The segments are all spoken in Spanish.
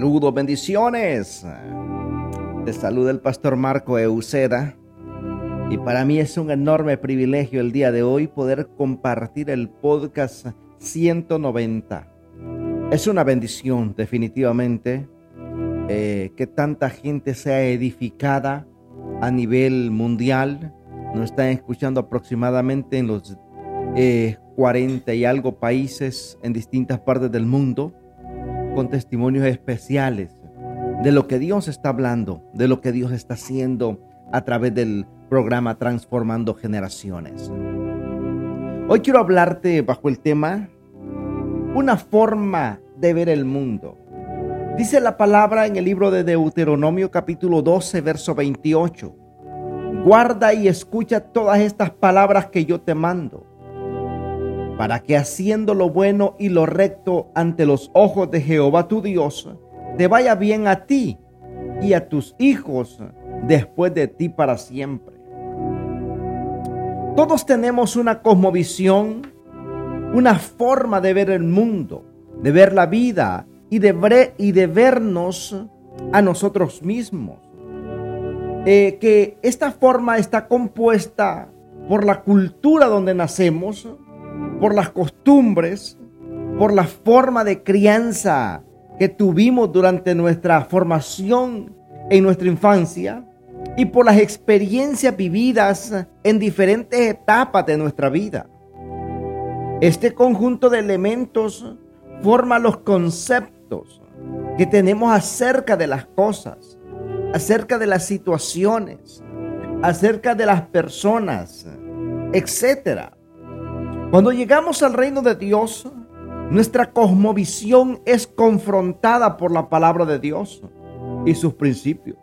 Saludos, bendiciones. Te saluda el pastor Marco Euceda. Y para mí es un enorme privilegio el día de hoy poder compartir el podcast 190. Es una bendición definitivamente eh, que tanta gente sea edificada a nivel mundial. Nos están escuchando aproximadamente en los 40 eh, y algo países en distintas partes del mundo con testimonios especiales de lo que Dios está hablando, de lo que Dios está haciendo a través del programa Transformando Generaciones. Hoy quiero hablarte bajo el tema una forma de ver el mundo. Dice la palabra en el libro de Deuteronomio capítulo 12, verso 28. Guarda y escucha todas estas palabras que yo te mando para que haciendo lo bueno y lo recto ante los ojos de Jehová tu Dios, te vaya bien a ti y a tus hijos después de ti para siempre. Todos tenemos una cosmovisión, una forma de ver el mundo, de ver la vida y de, y de vernos a nosotros mismos. Eh, que esta forma está compuesta por la cultura donde nacemos, por las costumbres, por la forma de crianza que tuvimos durante nuestra formación en nuestra infancia y por las experiencias vividas en diferentes etapas de nuestra vida. Este conjunto de elementos forma los conceptos que tenemos acerca de las cosas, acerca de las situaciones, acerca de las personas, etcétera. Cuando llegamos al reino de Dios, nuestra cosmovisión es confrontada por la palabra de Dios y sus principios.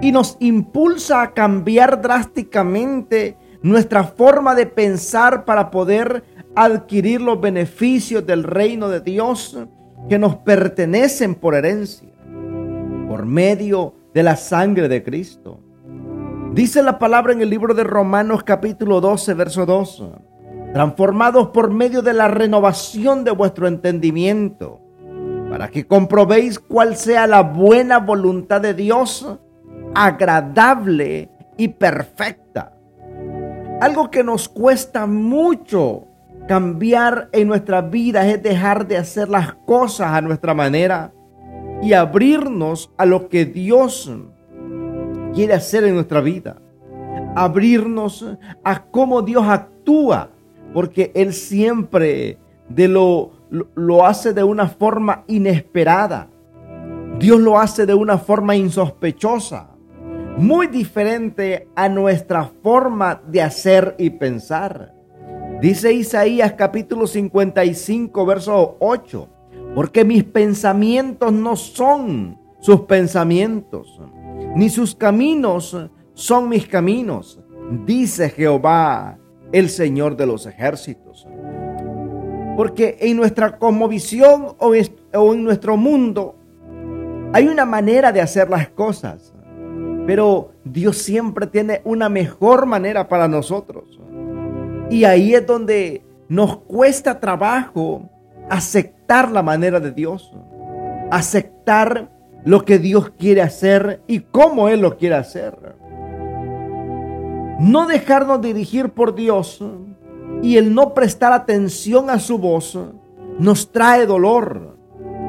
Y nos impulsa a cambiar drásticamente nuestra forma de pensar para poder adquirir los beneficios del reino de Dios que nos pertenecen por herencia, por medio de la sangre de Cristo. Dice la palabra en el libro de Romanos capítulo 12, verso 2 transformados por medio de la renovación de vuestro entendimiento, para que comprobéis cuál sea la buena voluntad de Dios, agradable y perfecta. Algo que nos cuesta mucho cambiar en nuestra vida es dejar de hacer las cosas a nuestra manera y abrirnos a lo que Dios quiere hacer en nuestra vida. Abrirnos a cómo Dios actúa porque Él siempre de lo, lo, hace de una forma inesperada. Dios lo hace de una forma insospechosa, muy diferente a nuestra forma de hacer y pensar. Dice Isaías capítulo 55, verso 8, porque mis pensamientos no son sus pensamientos, ni sus caminos son mis caminos, dice Jehová el Señor de los ejércitos. Porque en nuestra cosmovisión o en nuestro mundo hay una manera de hacer las cosas, pero Dios siempre tiene una mejor manera para nosotros. Y ahí es donde nos cuesta trabajo aceptar la manera de Dios, aceptar lo que Dios quiere hacer y cómo Él lo quiere hacer no dejarnos dirigir por Dios y el no prestar atención a su voz nos trae dolor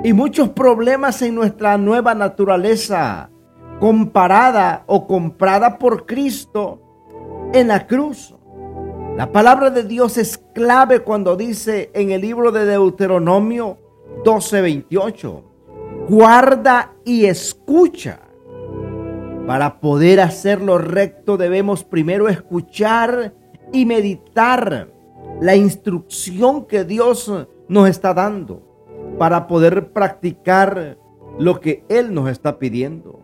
y muchos problemas en nuestra nueva naturaleza comparada o comprada por Cristo en la cruz. La palabra de Dios es clave cuando dice en el libro de Deuteronomio 12:28, guarda y escucha para poder hacerlo recto debemos primero escuchar y meditar la instrucción que Dios nos está dando para poder practicar lo que Él nos está pidiendo.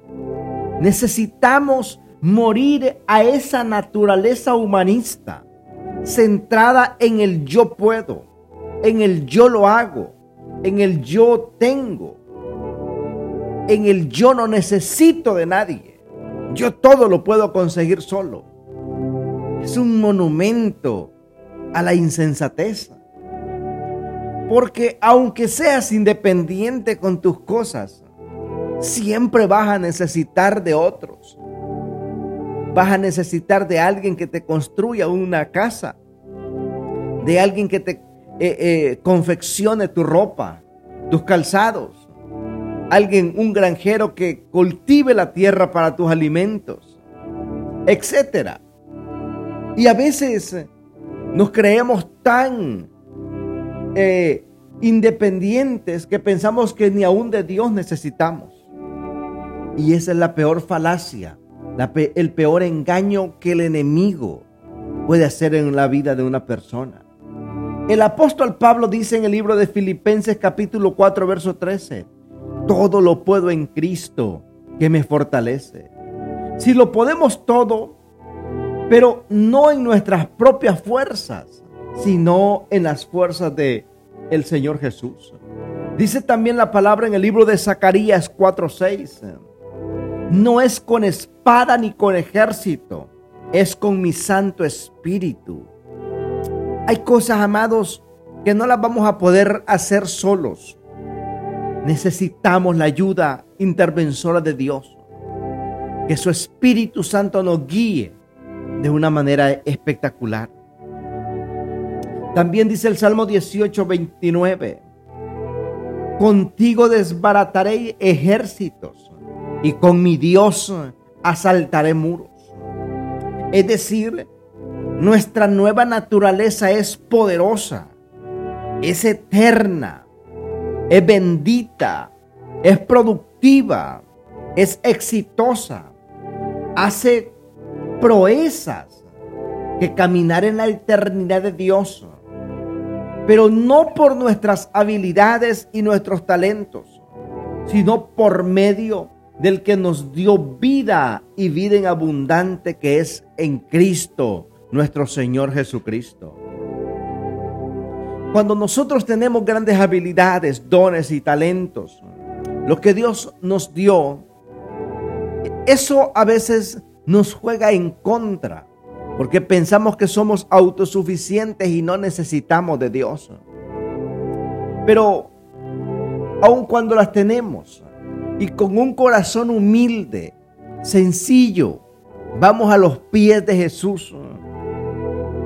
Necesitamos morir a esa naturaleza humanista centrada en el yo puedo, en el yo lo hago, en el yo tengo, en el yo no necesito de nadie. Yo todo lo puedo conseguir solo. Es un monumento a la insensatez. Porque aunque seas independiente con tus cosas, Siempre vas a necesitar de otros. Vas a necesitar de alguien que te construya una casa, de alguien que te eh, eh, confeccione tu ropa, tus calzados, alguien, un granjero que cultive la tierra para tus alimentos, etcétera. Y a veces nos creemos tan eh, independientes que pensamos que ni aún de Dios necesitamos. Y esa es la peor falacia, el peor engaño que el enemigo puede hacer en la vida de una persona. El apóstol Pablo dice en el libro de Filipenses capítulo 4 verso 13, todo lo puedo en Cristo que me fortalece. Si lo podemos todo, pero no en nuestras propias fuerzas, sino en las fuerzas de el Señor Jesús. Dice también la palabra en el libro de Zacarías 4:6. No es con espada ni con ejército, es con mi Santo Espíritu. Hay cosas, amados, que no las vamos a poder hacer solos. Necesitamos la ayuda intervensora de Dios. Que su Espíritu Santo nos guíe de una manera espectacular. También dice el Salmo 18, 29. Contigo desbarataré ejércitos y con mi Dios asaltaré muros. Es decir, nuestra nueva naturaleza es poderosa, es eterna, es bendita, es productiva, es exitosa, hace proezas que caminar en la eternidad de Dios pero no por nuestras habilidades y nuestros talentos, sino por medio del que nos dio vida y vida en abundante que es en Cristo, nuestro Señor Jesucristo. Cuando nosotros tenemos grandes habilidades, dones y talentos, lo que Dios nos dio, eso a veces nos juega en contra porque pensamos que somos autosuficientes y no necesitamos de Dios. Pero aun cuando las tenemos y con un corazón humilde, sencillo, vamos a los pies de Jesús,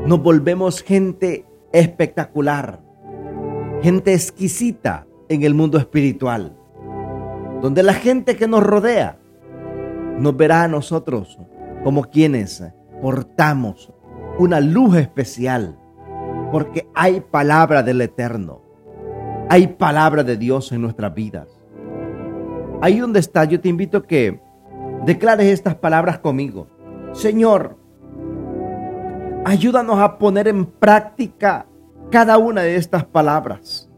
nos volvemos gente espectacular, gente exquisita en el mundo espiritual, donde la gente que nos rodea nos verá a nosotros como quienes portamos una luz especial, porque hay palabra del Eterno, hay palabra de Dios en nuestras vidas. Ahí donde está, yo te invito a que declares estas palabras conmigo. Señor, ayúdanos a poner en práctica cada una de estas palabras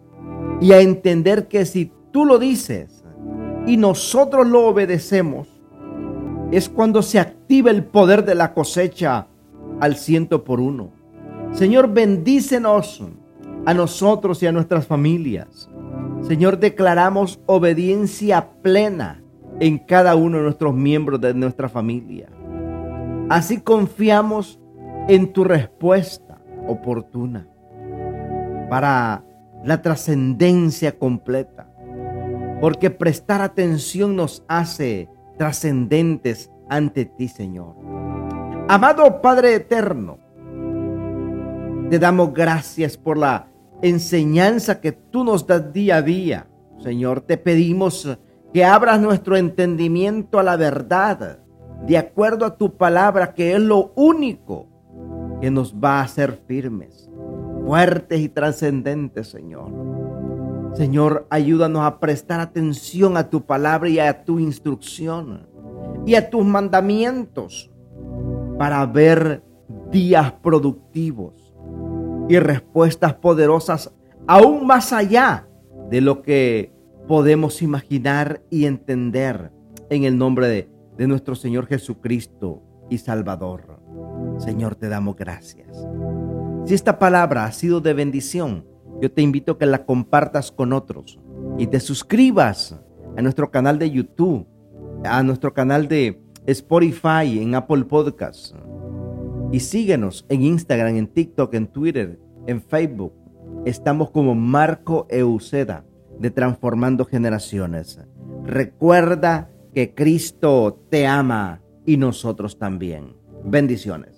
y a entender que si tú lo dices y nosotros lo obedecemos, es cuando se activa el poder de la cosecha al ciento por uno. Señor, bendícenos a nosotros y a nuestras familias. Señor, declaramos obediencia plena en cada uno de nuestros miembros de nuestra familia. Así confiamos en tu respuesta oportuna para la trascendencia completa. Porque prestar atención nos hace trascendentes ante ti, Señor. Amado Padre Eterno, te damos gracias por la enseñanza que tú nos das día a día. Señor, te pedimos que abras nuestro entendimiento a la verdad, de acuerdo a tu palabra, que es lo único que nos va a hacer firmes, fuertes y trascendentes, Señor. Señor, ayúdanos a prestar atención a tu palabra y a tu instrucción y a tus mandamientos para ver días productivos y respuestas poderosas aún más allá de lo que podemos imaginar y entender en el nombre de, de nuestro Señor Jesucristo y Salvador. Señor, te damos gracias. Si esta palabra ha sido de bendición, yo te invito a que la compartas con otros y te suscribas a nuestro canal de YouTube, a nuestro canal de Spotify, en Apple Podcasts. Y síguenos en Instagram, en TikTok, en Twitter, en Facebook. Estamos como Marco Euceda de Transformando Generaciones. Recuerda que Cristo te ama y nosotros también. Bendiciones.